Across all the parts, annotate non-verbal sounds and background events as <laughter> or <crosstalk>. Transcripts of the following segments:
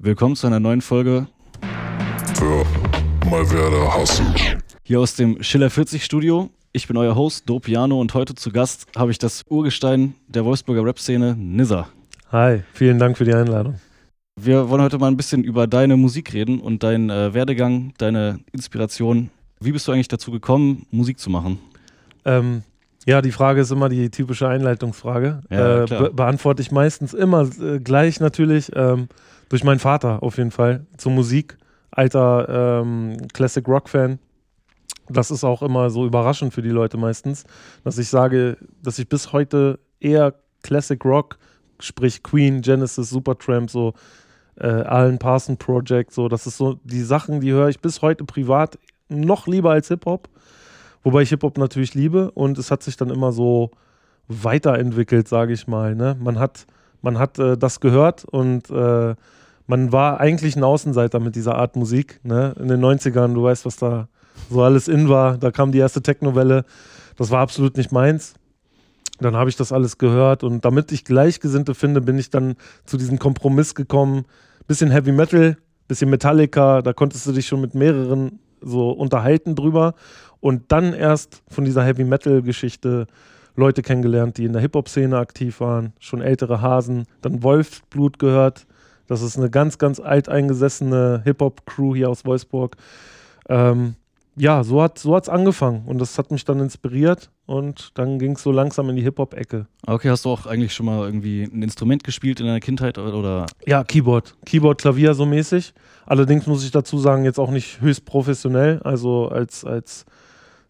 Willkommen zu einer neuen Folge. Für mal werde hassen. Hier aus dem Schiller 40 Studio. Ich bin euer Host, Dopiano, und heute zu Gast habe ich das Urgestein der Wolfsburger Rap-Szene, Nizza. Hi, vielen Dank für die Einladung. Wir wollen heute mal ein bisschen über deine Musik reden und deinen äh, Werdegang, deine Inspiration. Wie bist du eigentlich dazu gekommen, Musik zu machen? Ähm, ja, die Frage ist immer die typische Einleitungsfrage. Ja, äh, be beantworte ich meistens immer äh, gleich natürlich ähm, durch meinen Vater auf jeden Fall zur Musik. Alter ähm, Classic Rock Fan. Das ist auch immer so überraschend für die Leute meistens, dass ich sage, dass ich bis heute eher Classic Rock, sprich Queen, Genesis, Supertramp, so äh, Alan Parson Project, so das ist so die Sachen, die höre ich bis heute privat noch lieber als Hip Hop. Wobei ich Hip-Hop natürlich liebe und es hat sich dann immer so weiterentwickelt, sage ich mal. Ne? Man hat, man hat äh, das gehört und äh, man war eigentlich ein Außenseiter mit dieser Art Musik. Ne? In den 90ern, du weißt, was da so alles in war. Da kam die erste Techno-Welle. Das war absolut nicht meins. Dann habe ich das alles gehört und damit ich Gleichgesinnte finde, bin ich dann zu diesem Kompromiss gekommen. Bisschen Heavy Metal, bisschen Metallica, da konntest du dich schon mit mehreren so unterhalten drüber und dann erst von dieser Heavy Metal Geschichte Leute kennengelernt, die in der Hip-Hop-Szene aktiv waren, schon ältere Hasen, dann Wolfsblut gehört. Das ist eine ganz, ganz alteingesessene Hip-Hop-Crew hier aus Wolfsburg. Ähm, ja, so hat es so angefangen und das hat mich dann inspiriert und dann ging es so langsam in die Hip-Hop-Ecke. Okay, hast du auch eigentlich schon mal irgendwie ein Instrument gespielt in deiner Kindheit oder? Ja, Keyboard. Keyboard, Klavier so mäßig. Allerdings muss ich dazu sagen, jetzt auch nicht höchst professionell. Also als, als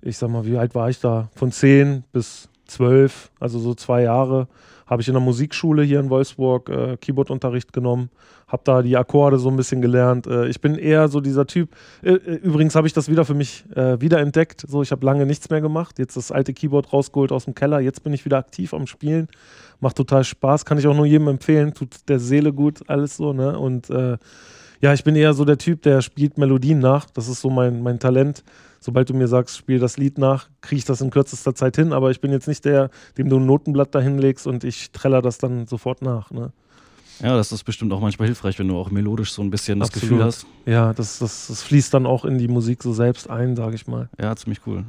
ich sag mal, wie alt war ich da? Von 10 bis 12, also so zwei Jahre, habe ich in der Musikschule hier in Wolfsburg äh, Keyboardunterricht genommen, habe da die Akkorde so ein bisschen gelernt. Äh, ich bin eher so dieser Typ. Äh, äh übrigens habe ich das wieder für mich äh, wiederentdeckt. So, ich habe lange nichts mehr gemacht. Jetzt das alte Keyboard rausgeholt aus dem Keller. Jetzt bin ich wieder aktiv am Spielen. Macht total Spaß. Kann ich auch nur jedem empfehlen. Tut der Seele gut, alles so. Ne? Und äh, ja, ich bin eher so der Typ, der spielt Melodien nach. Das ist so mein, mein Talent sobald du mir sagst, spiel das Lied nach, kriege ich das in kürzester Zeit hin, aber ich bin jetzt nicht der, dem du ein Notenblatt dahin legst und ich treller das dann sofort nach. Ne? Ja, das ist bestimmt auch manchmal hilfreich, wenn du auch melodisch so ein bisschen das Gefühl hast. Ja, das, das, das fließt dann auch in die Musik so selbst ein, sage ich mal. Ja, ziemlich cool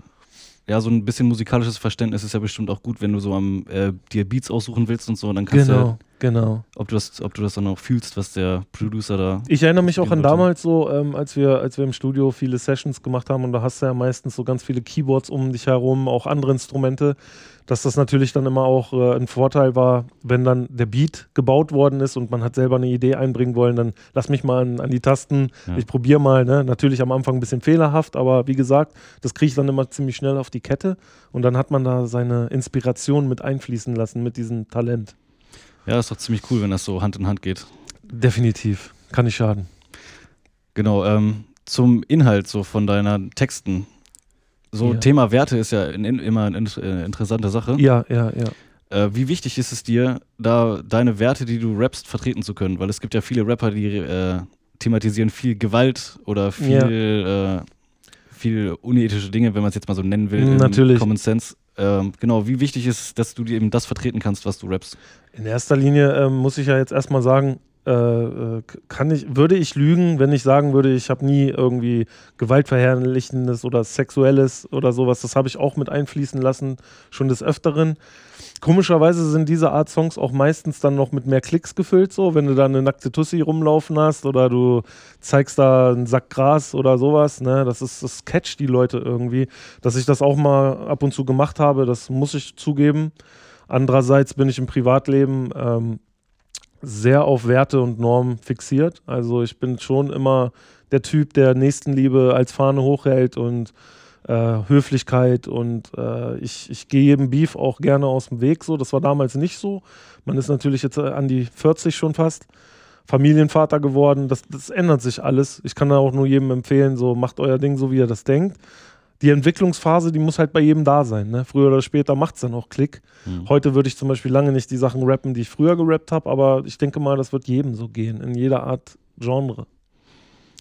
ja, so ein bisschen musikalisches Verständnis ist ja bestimmt auch gut, wenn du so am äh, dir Beats aussuchen willst und so, dann kannst genau, du genau. ob du das, ob du das dann auch fühlst, was der Producer da. Ich erinnere mich auch an damals so, ähm, als wir, als wir im Studio viele Sessions gemacht haben und da hast du ja meistens so ganz viele Keyboards um dich herum, auch andere Instrumente dass das natürlich dann immer auch äh, ein Vorteil war, wenn dann der Beat gebaut worden ist und man hat selber eine Idee einbringen wollen, dann lass mich mal an, an die Tasten, ja. ich probiere mal. Ne? Natürlich am Anfang ein bisschen fehlerhaft, aber wie gesagt, das kriege ich dann immer ziemlich schnell auf die Kette und dann hat man da seine Inspiration mit einfließen lassen mit diesem Talent. Ja, ist doch ziemlich cool, wenn das so Hand in Hand geht. Definitiv, kann nicht schaden. Genau, ähm, zum Inhalt so von deiner Texten. So ja. Thema Werte ist ja in, in, immer eine äh, interessante Sache. Ja, ja, ja. Äh, wie wichtig ist es dir, da deine Werte, die du rappst, vertreten zu können? Weil es gibt ja viele Rapper, die äh, thematisieren viel Gewalt oder viel, ja. äh, viel unethische Dinge, wenn man es jetzt mal so nennen will. Natürlich. Common Sense. Ähm, genau, wie wichtig ist dass du dir eben das vertreten kannst, was du rappst? In erster Linie ähm, muss ich ja jetzt erstmal sagen, kann ich, würde ich lügen, wenn ich sagen würde, ich habe nie irgendwie gewaltverherrlichendes oder sexuelles oder sowas. Das habe ich auch mit einfließen lassen, schon des Öfteren. Komischerweise sind diese Art Songs auch meistens dann noch mit mehr Klicks gefüllt, so, wenn du da eine nackte Tussi rumlaufen hast oder du zeigst da einen Sack Gras oder sowas, ne, das ist, das catcht die Leute irgendwie. Dass ich das auch mal ab und zu gemacht habe, das muss ich zugeben. Andererseits bin ich im Privatleben ähm, sehr auf Werte und Normen fixiert. Also ich bin schon immer der Typ, der Nächstenliebe als Fahne hochhält und äh, Höflichkeit und äh, ich, ich gehe jedem Beef auch gerne aus dem Weg. So, das war damals nicht so. Man ist natürlich jetzt an die 40 schon fast. Familienvater geworden, das, das ändert sich alles. Ich kann da auch nur jedem empfehlen, so macht euer Ding so, wie ihr das denkt die Entwicklungsphase, die muss halt bei jedem da sein. Ne? Früher oder später macht es dann auch Klick. Mhm. Heute würde ich zum Beispiel lange nicht die Sachen rappen, die ich früher gerappt habe, aber ich denke mal, das wird jedem so gehen, in jeder Art Genre.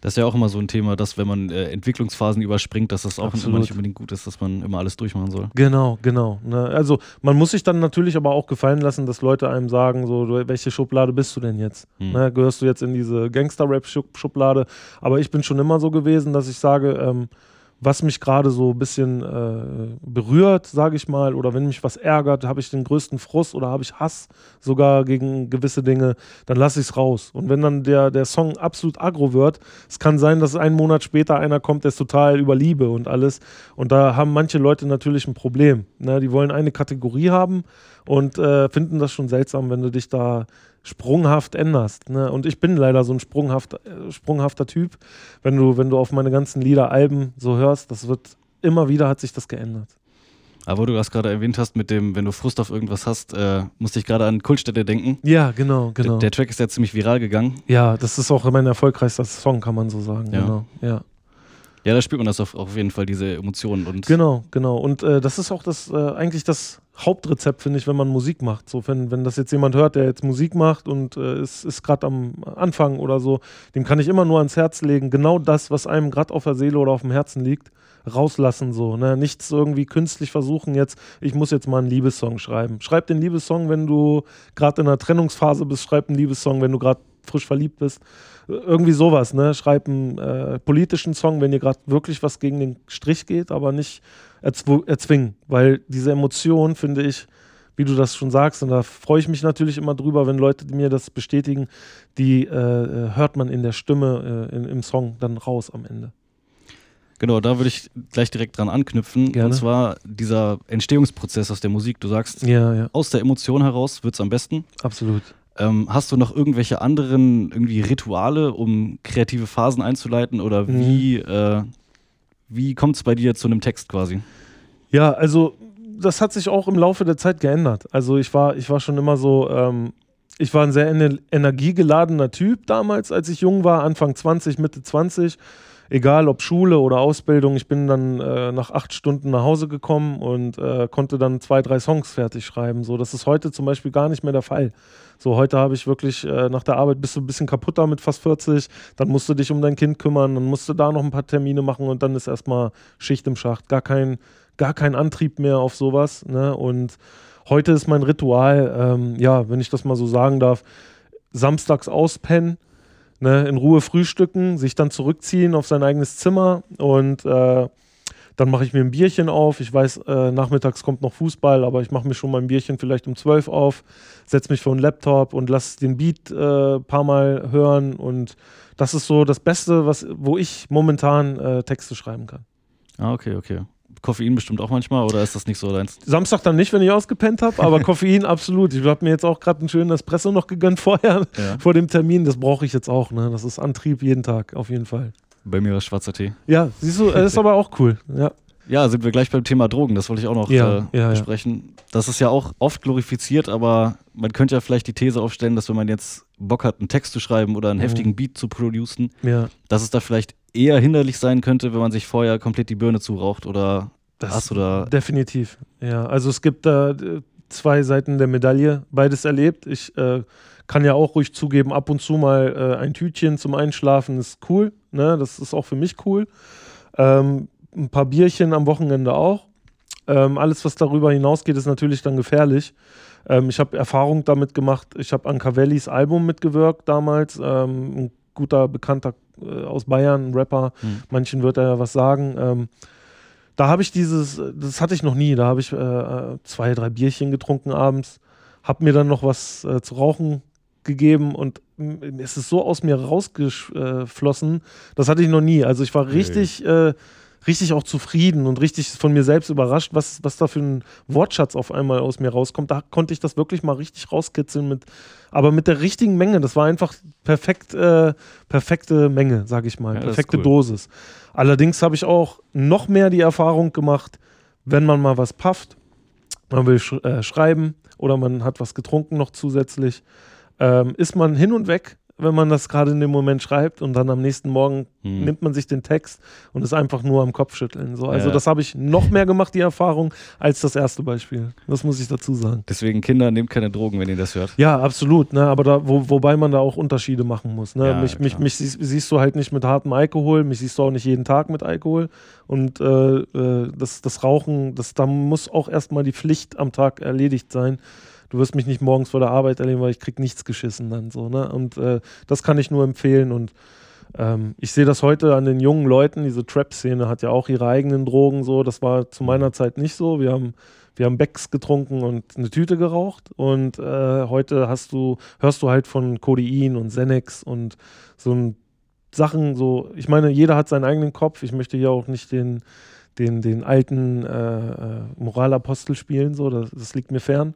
Das ist ja auch immer so ein Thema, dass wenn man äh, Entwicklungsphasen überspringt, dass das auch Absolut. immer nicht unbedingt gut ist, dass man immer alles durchmachen soll. Genau, genau. Ne? Also man muss sich dann natürlich aber auch gefallen lassen, dass Leute einem sagen, so, welche Schublade bist du denn jetzt? Hm. Ne? Gehörst du jetzt in diese Gangster-Rap-Schublade? Aber ich bin schon immer so gewesen, dass ich sage, ähm, was mich gerade so ein bisschen äh, berührt, sage ich mal, oder wenn mich was ärgert, habe ich den größten Frust oder habe ich Hass sogar gegen gewisse Dinge, dann lasse ich es raus. Und wenn dann der, der Song absolut aggro wird, es kann sein, dass einen Monat später einer kommt, der ist total über Liebe und alles. Und da haben manche Leute natürlich ein Problem. Ne? Die wollen eine Kategorie haben und äh, finden das schon seltsam, wenn du dich da sprunghaft änderst. Ne? Und ich bin leider so ein sprunghaft, äh, sprunghafter Typ. Wenn du, wenn du auf meine ganzen Lieder, Alben so hörst, das wird immer wieder hat sich das geändert. Aber wo du das gerade erwähnt hast, mit dem, wenn du Frust auf irgendwas hast, äh, musste ich gerade an Kultstätte denken. Ja, genau, genau. Der, der Track ist ja ziemlich viral gegangen. ja, das ist auch mein erfolgreichster Song, kann man so sagen. Ja. Genau, ja. Ja, da spürt man das auf, auf jeden Fall, diese Emotionen. Und Genau, genau. Und äh, das ist auch das äh, eigentlich das Hauptrezept, finde ich, wenn man Musik macht. So, wenn, wenn das jetzt jemand hört, der jetzt Musik macht und äh, ist, ist gerade am Anfang oder so, dem kann ich immer nur ans Herz legen, genau das, was einem gerade auf der Seele oder auf dem Herzen liegt, rauslassen so. Ne? Nichts irgendwie künstlich versuchen jetzt, ich muss jetzt mal einen Liebessong schreiben. Schreib den Liebessong, wenn du gerade in einer Trennungsphase bist, schreib einen Liebessong, wenn du gerade frisch verliebt bist. Irgendwie sowas, ne? Schreib einen äh, politischen Song, wenn dir gerade wirklich was gegen den Strich geht, aber nicht erzw erzwingen. Weil diese Emotion, finde ich, wie du das schon sagst, und da freue ich mich natürlich immer drüber, wenn Leute mir das bestätigen, die äh, äh, hört man in der Stimme, äh, in, im Song dann raus am Ende. genau, da würde ich gleich direkt dran anknüpfen. Gerne. Und zwar dieser Entstehungsprozess aus der Musik. Du sagst, Ja, ja, aus der Emotion heraus wird es am besten. absolut. Ähm, hast du noch irgendwelche anderen irgendwie Rituale, um kreative Phasen einzuleiten? Oder Mhm. wie, äh, wie kommt es bei dir zu einem Text quasi? Ja, also das hat sich auch im Laufe der Zeit geändert. Also ich war, ich war schon immer so, ähm, ich war ein sehr ener energiegeladener Typ damals, als ich jung war, Anfang 20, Mitte 20. Egal ob Schule oder Ausbildung, ich bin dann äh, nach acht Stunden nach Hause gekommen und äh, konnte dann zwei, drei Songs fertig schreiben. So, das ist heute zum Beispiel gar nicht mehr der Fall. So, heute habe ich wirklich äh, nach der Arbeit bist du ein bisschen kaputter mit fast 40, dann musst du dich um dein Kind kümmern, dann musst du da noch ein paar Termine machen und dann ist erstmal Schicht im Schacht. Gar kein, gar kein Antrieb mehr auf sowas. Ne? Und heute ist mein Ritual, ähm, ja, wenn ich das mal so sagen darf, samstags auspennen, ne, in Ruhe frühstücken, sich dann zurückziehen auf sein eigenes Zimmer und äh, dann mache ich mir ein Bierchen auf. Ich weiß, äh, nachmittags kommt noch Fußball, aber ich mache mir schon mein Bierchen vielleicht um 12 auf, setze mich vor den Laptop und lasse den Beat ein äh, paar Mal hören. Und das ist so das Beste, was, wo ich momentan äh, Texte schreiben kann. Ah, okay, okay. Koffein bestimmt auch manchmal oder ist das nicht so deins? Samstag dann nicht, wenn ich ausgepennt habe, aber <laughs> Koffein absolut. Ich habe mir jetzt auch gerade einen schönen Espresso noch gegönnt vorher, Ja. vor dem Termin. Das brauche ich jetzt auch. Ne? Das ist Antrieb jeden Tag, auf jeden Fall. Bei mir war es schwarzer Tee. Ja, siehst du, äh, ist <laughs> aber auch cool. Ja, Ja, sind wir gleich beim Thema Drogen, das wollte ich auch noch Ja, äh, ja, ja. besprechen. Das ist ja auch oft glorifiziert, aber man könnte ja vielleicht die These aufstellen, dass wenn man jetzt Bock hat, einen Text zu schreiben oder einen Mhm. heftigen Beat zu producen, ja. dass es da vielleicht eher hinderlich sein könnte, wenn man sich vorher komplett die Birne zuraucht oder Das hast du da. Definitiv. Ja, also es gibt da äh, zwei Seiten der Medaille, beides erlebt. Ich äh, kann ja auch ruhig zugeben, ab und zu mal äh, ein Tütchen zum Einschlafen ist cool. Ne? Das ist auch für mich cool. Ähm, ein paar Bierchen am Wochenende auch. Ähm, alles, was darüber hinausgeht, ist natürlich dann gefährlich. Ähm, ich habe Erfahrung damit gemacht. Ich habe an Cavellis Album mitgewirkt damals. Ähm, ein guter Bekannter äh, aus Bayern, Rapper. Hm. Manchen wird er ja was sagen. Ähm, da habe ich dieses, das hatte ich noch nie. Da habe ich äh, zwei, drei Bierchen getrunken abends, habe mir dann noch was äh, zu rauchen gegeben und es ist so aus mir rausgeflossen. Das hatte ich noch nie. Also ich war richtig, äh, richtig auch zufrieden und richtig von mir selbst überrascht, was, was da für ein Wortschatz auf einmal aus mir rauskommt. Da konnte ich das wirklich mal richtig rauskitzeln mit, aber mit der richtigen Menge. Das war einfach perfekt, äh, perfekte Menge, sage ich mal, Ja, perfekte cool. Dosis. Allerdings habe ich auch noch mehr die Erfahrung gemacht, wenn man mal was pafft, man will sch äh, schreiben oder man hat was getrunken noch zusätzlich, ähm, ist man hin und weg wenn man das gerade in dem Moment schreibt und dann am nächsten Morgen Hm. nimmt man sich den Text und ist einfach nur am Kopfschütteln. So. Also Ja. das habe ich noch mehr gemacht, die Erfahrung, als das erste Beispiel. Das muss ich dazu sagen. Deswegen, Kinder, nehmt keine Drogen, wenn ihr das hört. Ja, absolut. Ne? Aber da, wo, wobei man da auch Unterschiede machen muss. Ne? Ja, mich, mich, mich siehst, siehst du halt nicht mit hartem Alkohol, mich siehst du auch nicht jeden Tag mit Alkohol. Und äh, äh, das, das Rauchen, das, da muss auch erstmal die Pflicht am Tag erledigt sein. Du wirst mich nicht morgens vor der Arbeit erleben, weil ich krieg nichts geschissen dann so. Ne? Und äh, das kann ich nur empfehlen. Und ähm, ich sehe das heute an den jungen Leuten. Diese Trap-Szene hat ja auch ihre eigenen Drogen so. Das war zu meiner Zeit nicht so. Wir haben wir haben Becks getrunken und eine Tüte geraucht und äh, heute hast du, hörst du halt von Codein und Xanax und so ein Sachen so, ich meine, jeder hat seinen eigenen Kopf. Ich möchte hier auch nicht den, den, den alten äh, äh, Moralapostel spielen, so, das, das liegt mir fern.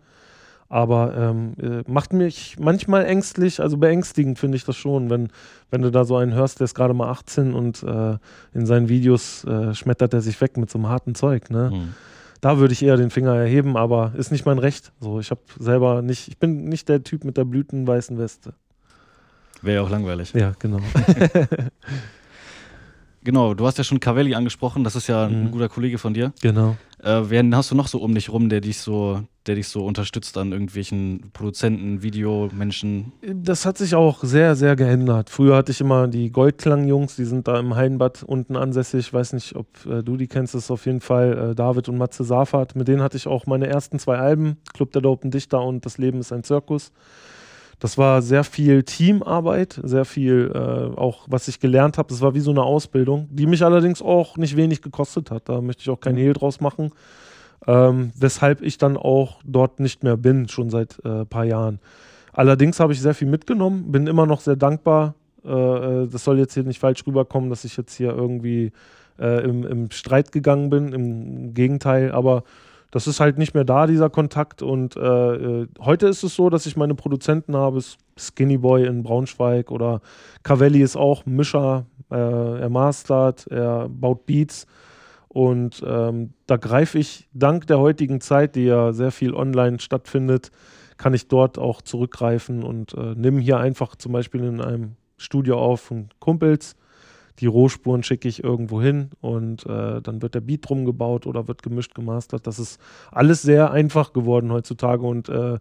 Aber ähm, äh, macht mich manchmal ängstlich, also beängstigend finde ich das schon, wenn, wenn du da so einen hörst, der ist gerade mal 18 und äh, in seinen Videos äh, schmettert er sich weg mit so einem harten Zeug. Ne? Hm. Da würde ich eher den Finger erheben, aber ist nicht mein Recht. So, ich habe selber nicht, ich bin nicht der Typ mit der blütenweißen Weste. Wäre ja auch langweilig. Ja, genau. <laughs> Genau, du hast ja schon Cavelli angesprochen, das ist ja Mhm. ein guter Kollege von dir. genau. Äh, wen hast du noch so um dich rum, der dich so, der dich so unterstützt an irgendwelchen Produzenten, Videomenschen? Das hat sich auch sehr, sehr geändert. Früher hatte ich immer die Goldklang-Jungs, die sind da im Heidenbad unten ansässig. Ich weiß nicht, ob äh, du die kennst, das ist auf jeden Fall äh, David und Matze Safat. Mit denen hatte ich auch meine ersten zwei Alben, Club der Dopen Dichter und Das Leben ist ein Zirkus. Das war sehr viel Teamarbeit, sehr viel äh, auch, was ich gelernt habe. Das war wie so eine Ausbildung, die mich allerdings auch nicht wenig gekostet hat. Da möchte ich auch kein Hehl draus machen. Ähm, weshalb ich dann auch dort nicht mehr bin, schon seit ein äh, paar Jahren. Allerdings habe ich sehr viel mitgenommen, bin immer noch sehr dankbar. Äh, äh, das soll jetzt hier nicht falsch rüberkommen, dass ich jetzt hier irgendwie äh, im, im Streit gegangen bin. Im Gegenteil, aber das ist halt nicht mehr da, dieser Kontakt. Und äh, äh, heute ist es so, dass ich meine Produzenten habe, Skinny Boy in Braunschweig oder Cavelli ist auch Mischer, äh, er mastert, er baut Beats. Und ähm, da greife ich dank der heutigen Zeit, die ja sehr viel online stattfindet, kann ich dort auch zurückgreifen und äh, nehme hier einfach zum Beispiel in einem Studio auf von Kumpels. Die Rohspuren schicke ich irgendwo hin und äh, dann wird der Beat drum gebaut oder wird gemischt, gemastert. Das ist alles sehr einfach geworden heutzutage und äh, äh,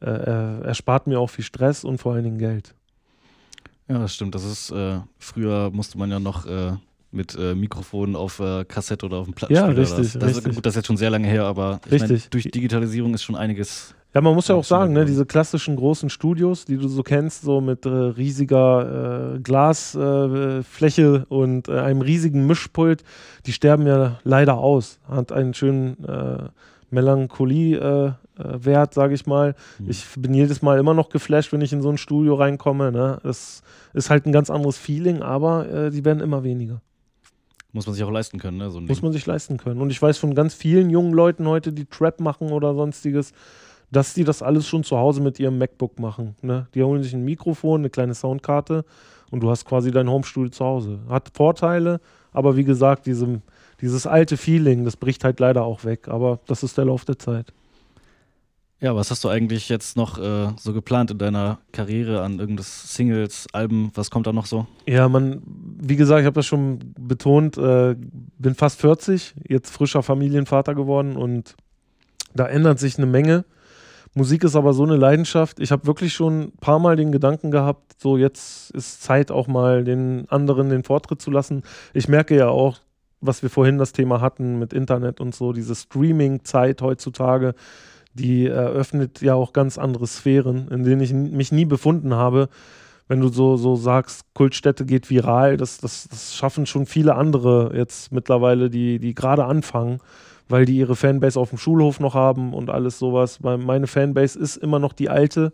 äh, erspart mir auch viel Stress und vor allen Dingen Geld. Ja, das stimmt. Das ist, äh, früher musste man ja noch mit äh, Mikrofon auf äh, Kassette oder auf dem Plattenspieler. Ja, richtig, das, das richtig. Ist, gut, das ist jetzt schon sehr lange her, aber ich Richtig. Mein, durch Digitalisierung ist schon einiges. Ja, man muss ja auch sagen, ne, diese klassischen großen Studios, die du so kennst, so mit äh, riesiger äh, Glasfläche äh, und äh, einem riesigen Mischpult, die sterben ja leider aus. Hat einen schönen äh, Melancholie-Wert, äh, sage ich mal. Mhm. Ich bin jedes Mal immer noch geflasht, wenn ich in so ein Studio reinkomme. Ne? Das ist halt ein ganz anderes Feeling, aber die werden immer weniger. Muss man sich auch leisten können, ne? So Muss man sich leisten können. Und ich weiß von ganz vielen jungen Leuten heute, die Trap machen oder sonstiges, dass die das alles schon zu Hause mit ihrem MacBook machen. Ne? Die holen sich ein Mikrofon, eine kleine Soundkarte und du hast quasi dein Homestudio zu Hause. Hat Vorteile, aber wie gesagt, diesem, dieses alte Feeling, das bricht halt leider auch weg. Aber das ist der Lauf der Zeit. Ja, was hast du eigentlich jetzt noch äh, so geplant in deiner Karriere an irgendwas Singles, Alben? Was kommt da noch so? Ja, man, wie gesagt, ich habe das schon betont, äh, bin fast 40, jetzt frischer Familienvater geworden und da ändert sich eine Menge. Musik ist aber so eine Leidenschaft. Ich habe wirklich schon ein paar Mal den Gedanken gehabt, so jetzt ist Zeit auch mal den anderen den Vortritt zu lassen. Ich merke ja auch, was wir vorhin das Thema hatten mit Internet und so, diese Streaming-Zeit heutzutage, die eröffnet ja auch ganz andere Sphären, in denen ich mich nie befunden habe. Wenn du so, so sagst, Kultstätte geht viral, das, das, das schaffen schon viele andere jetzt mittlerweile, die, die gerade anfangen, weil die ihre Fanbase auf dem Schulhof noch haben und alles sowas. Meine Fanbase ist immer noch die alte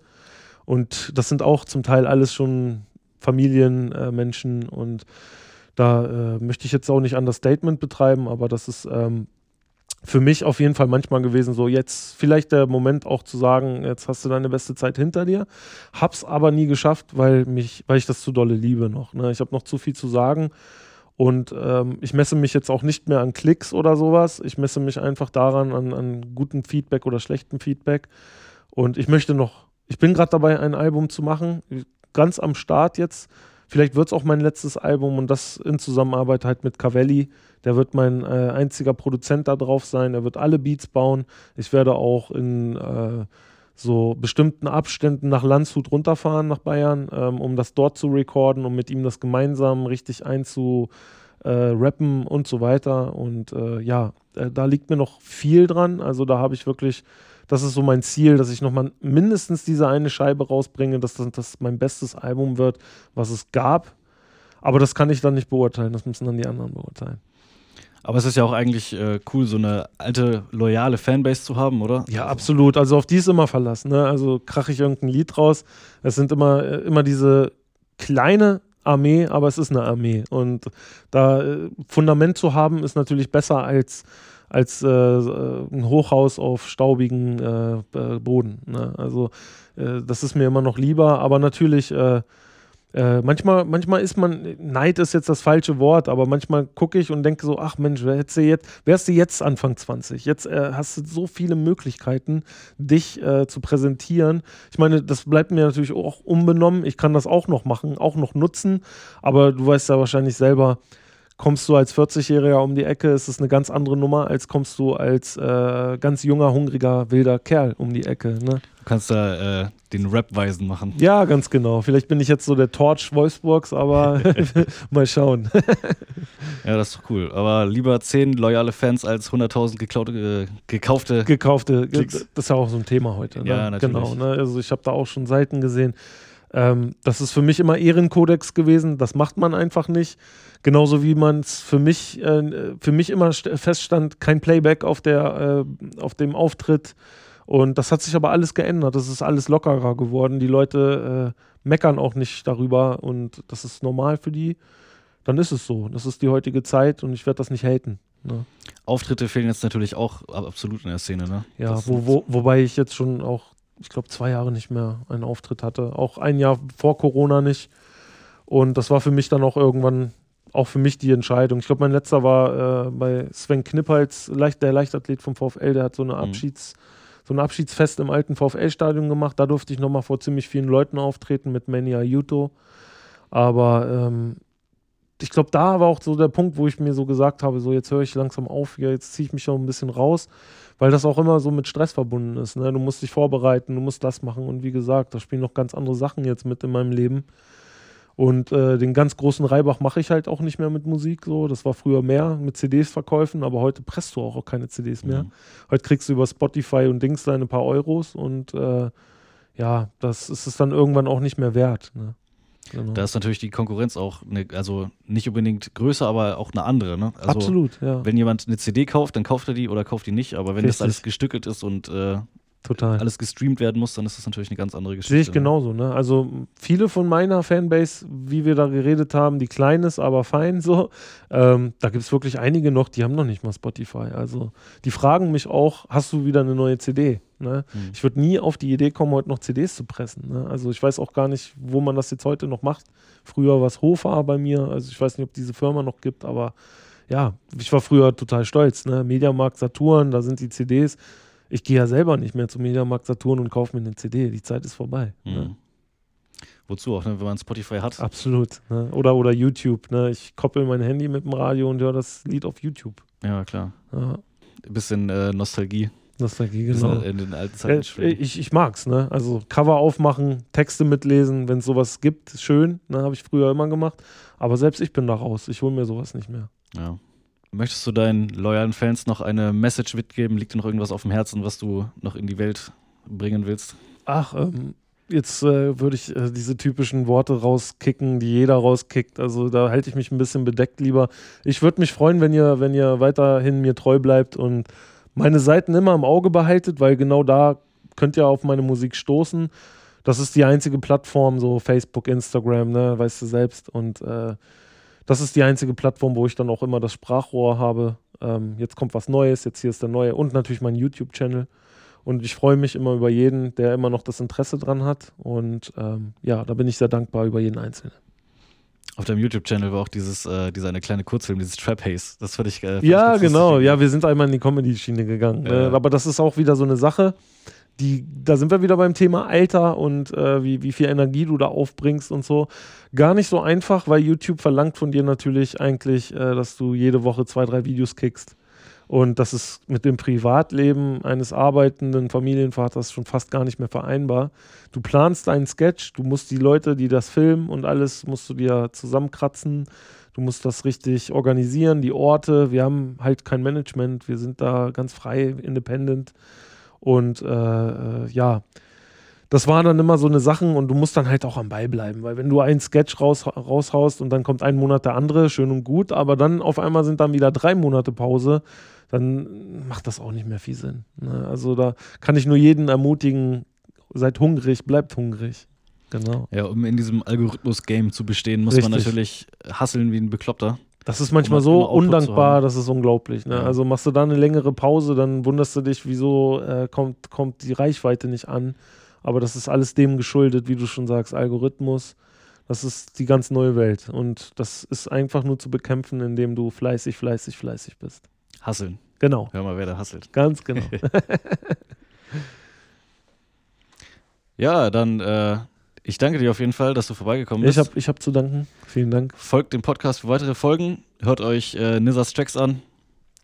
und das sind auch zum Teil alles schon Familienmenschen äh, und da äh, möchte ich jetzt auch nicht Understatement betreiben, aber das ist ähm, für mich auf jeden Fall manchmal gewesen, so jetzt vielleicht der Moment auch zu sagen, jetzt hast du deine beste Zeit hinter dir. Hab's aber nie geschafft, weil mich, weil ich das zu dolle liebe noch. Ne? Ich habe noch zu viel zu sagen und ähm, ich messe mich jetzt auch nicht mehr an Klicks oder sowas. Ich messe mich einfach daran an, an gutem Feedback oder schlechtem Feedback. Und ich möchte noch, ich bin gerade dabei, ein Album zu machen. ganz am Start jetzt. Vielleicht wird es auch mein letztes Album und das in Zusammenarbeit halt mit Cavelli. Der wird mein äh, einziger Produzent da drauf sein. Er wird alle Beats bauen. Ich werde auch in äh, so bestimmten Abständen nach Landshut runterfahren, nach Bayern, ähm, um das dort zu recorden, um mit ihm das gemeinsam richtig einzurappen äh, und so weiter. Und äh, ja, äh, da liegt mir noch viel dran. Also da habe ich wirklich das ist so mein Ziel, dass ich nochmal mindestens diese eine Scheibe rausbringe, dass das, das mein bestes Album wird, was es gab. Aber das kann ich dann nicht beurteilen, das müssen dann die anderen beurteilen. Aber es ist ja auch eigentlich äh, cool, so eine alte, loyale Fanbase zu haben, oder? Ja, absolut. Also auf die ist immer verlassen. Ne? Also krache ich irgendein Lied raus. Es sind immer, äh, immer diese kleine Armee, aber es ist eine Armee. Und da äh, Fundament zu haben, ist natürlich besser als als äh, ein Hochhaus auf staubigen äh, Boden. Ne? Also äh, das ist mir immer noch lieber, aber natürlich äh, manchmal, manchmal ist man, Neid ist jetzt das falsche Wort, aber manchmal gucke ich und denke so, ach Mensch, hättest du jetzt, wärst du jetzt Anfang 20? Jetzt hast du so viele Möglichkeiten, dich zu präsentieren. Ich meine, das bleibt mir natürlich auch unbenommen. Ich kann das auch noch machen, auch noch nutzen, aber du weißt ja wahrscheinlich selber, kommst du als 40-Jähriger um die Ecke, ist es eine ganz andere Nummer, als kommst du als äh, ganz junger, hungriger, wilder Kerl um die Ecke. Ne? Du kannst da äh, den Rap-Weisen machen. Ja, ganz genau. Vielleicht bin ich jetzt so der Torch Wolfsburgs, aber <laughs> <laughs> mal schauen. <laughs> ja, das ist doch cool. Aber lieber 10 loyale Fans als 100.000 geklaute, äh, gekaufte. Gekaufte, Klicks. das ist ja auch so ein Thema heute. Ne? Ja, natürlich. Genau. Ne? Also ich habe da auch schon Seiten gesehen. Ähm, das ist für mich immer Ehrenkodex gewesen. Das macht man einfach nicht. Genauso wie man es für mich, äh, für mich immer feststand, kein Playback auf, der, äh, auf dem Auftritt. Und das hat sich aber alles geändert. Das ist alles lockerer geworden. Die Leute äh, meckern auch nicht darüber und das ist normal für die. Dann ist es so. Das ist die heutige Zeit und ich werde das nicht haten. Ne? Auftritte fehlen jetzt natürlich auch absolut in der Szene, ne? Ja, wo, wo, wobei ich jetzt schon auch, ich glaube, zwei Jahre nicht mehr einen Auftritt hatte. Auch ein Jahr vor Corona nicht. Und das war für mich dann auch irgendwann auch für mich die Entscheidung. Ich glaube, mein letzter war äh, bei Sven Knippals, leicht, der Leichtathlet vom VfL, der hat so eine mhm. Abschieds, mhm. so ein Abschiedsfest im alten VfL-Stadion gemacht. Da durfte ich nochmal vor ziemlich vielen Leuten auftreten mit Manny Ayuto. Aber ähm, ich glaube, da war auch so der Punkt, wo ich mir so gesagt habe, so jetzt höre ich langsam auf, ja, jetzt ziehe ich mich schon ein bisschen raus, weil das auch immer so mit Stress verbunden ist. Ne? Du musst dich vorbereiten, du musst das machen und wie gesagt, da spielen noch ganz andere Sachen jetzt mit in meinem Leben. Und äh, den ganz großen Reibach mache ich halt auch nicht mehr mit Musik. So. Das war früher mehr mit CDs verkäufen, aber heute presst du auch, auch keine CDs mehr. Mhm. Heute kriegst du über Spotify und Dings deine paar Euros und äh, ja, das ist es dann irgendwann auch nicht mehr wert. Ne? Genau. Da ist natürlich die Konkurrenz auch, eine, also nicht unbedingt größer, aber auch eine andere. Ne? Also Absolut, ja. Wenn jemand eine CD kauft, dann kauft er die oder kauft die nicht. Aber wenn Richtig. das alles gestückelt ist und äh, Total. alles gestreamt werden muss, dann ist das natürlich eine ganz andere Geschichte. Sehe ich genauso. Ne? Also viele von meiner Fanbase, wie wir da geredet haben, die klein ist, aber fein so, ähm, da gibt es wirklich einige noch, die haben noch nicht mal Spotify. Also die fragen mich auch, hast du wieder eine neue CD? Ne? Mhm. Ich würde nie auf die Idee kommen, heute noch CDs zu pressen. Ne? Also ich weiß auch gar nicht, wo man das jetzt heute noch macht. Früher war es Hofer bei mir, also ich weiß nicht, ob diese Firma noch gibt, aber ja, ich war früher total stolz. Ne? Mediamarkt, Saturn, da sind die CDs ich gehe ja selber nicht mehr zum Mediamarkt Saturn und kaufe mir eine CD. Die Zeit ist vorbei. Ne? Mhm. Ne? Wozu auch, ne? wenn man Spotify hat? Absolut. Ne? Oder, oder YouTube. Ne? Ich koppel mein Handy mit dem Radio und höre das Lied auf YouTube. Ja, klar. Ja. Ein bisschen äh, Nostalgie. Nostalgie, genau. In den alten Zeiten äh, ich, ich mag's, ne? Also Cover aufmachen, Texte mitlesen, wenn es sowas gibt, schön. Ne? Habe ich früher immer gemacht. Aber selbst ich bin da raus. Ich hole mir sowas nicht mehr. Ja. Möchtest du deinen loyalen Fans noch eine Message mitgeben? Liegt dir noch irgendwas auf dem Herzen, was du noch in die Welt bringen willst? Ach, ähm, jetzt äh, würde ich äh, diese typischen Worte rauskicken, die jeder rauskickt. Also da halte ich mich ein bisschen bedeckt lieber. Ich würde mich freuen, wenn ihr, wenn ihr weiterhin mir treu bleibt und meine Seiten immer im Auge behaltet, weil genau da könnt ihr auf meine Musik stoßen. Das ist die einzige Plattform, so Facebook, Instagram, ne, weißt du selbst. Und äh, das ist die einzige Plattform, wo ich dann auch immer das Sprachrohr habe. Ähm, jetzt kommt was Neues, jetzt hier ist der neue und natürlich mein YouTube-Channel. Und ich freue mich immer über jeden, der immer noch das Interesse dran hat. Und ähm, ja, da bin ich sehr dankbar über jeden Einzelnen. Auf deinem YouTube-Channel war auch dieses, äh, dieser eine kleine Kurzfilm, dieses Trap Haze. Das fand ich. Äh, fand ja, ich genau. Ja, wir sind einmal in die Comedy-Schiene gegangen. Ne? Ja. Äh, aber das ist auch wieder so eine Sache die, da sind wir wieder beim Thema Alter und äh, wie, wie viel Energie du da aufbringst und so. Gar nicht so einfach, weil YouTube verlangt von dir natürlich eigentlich, äh, dass du jede Woche zwei, drei Videos kickst. Und das ist mit dem Privatleben eines arbeitenden Familienvaters schon fast gar nicht mehr vereinbar. Du planst einen Sketch, du musst die Leute, die das filmen und alles, musst du dir zusammenkratzen. Du musst das richtig organisieren, die Orte. Wir haben halt kein Management, wir sind da ganz frei, independent. Und äh, äh, ja, das waren dann immer so eine Sachen und du musst dann halt auch am Ball bleiben, weil wenn du einen Sketch raus, raushaust und dann kommt ein Monat der andere, schön und gut, aber dann auf einmal sind dann wieder drei Monate Pause, dann macht das auch nicht mehr viel Sinn. Ne? Also da kann ich nur jeden ermutigen, seid hungrig, bleibt hungrig. Genau. Ja, um in diesem Algorithmus-Game zu bestehen, muss Richtig. man natürlich hasseln wie ein Bekloppter. Das ist manchmal Um so undankbar, das ist unglaublich. Ne? Ja. Also machst du da eine längere Pause, dann wunderst du dich, wieso äh, kommt, kommt die Reichweite nicht an. Aber das ist alles dem geschuldet, wie du schon sagst, Algorithmus. Das ist die ganz neue Welt. Und das ist einfach nur zu bekämpfen, indem du fleißig, fleißig, fleißig bist. Hasseln. Genau, Hör mal, wer da hasselt. ganz genau. <laughs> <laughs> Ja, dann, äh, ich danke dir auf jeden Fall, dass du vorbeigekommen ich bist. habe ich hab zu danken. Vielen Dank. Folgt dem Podcast für weitere Folgen, hört euch äh, Nizas Tracks an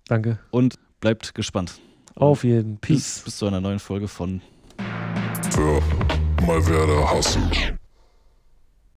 Danke. und bleibt gespannt. Auf jeden. Bis, Peace. bis zu einer neuen Folge von Für mal wer der Hustle.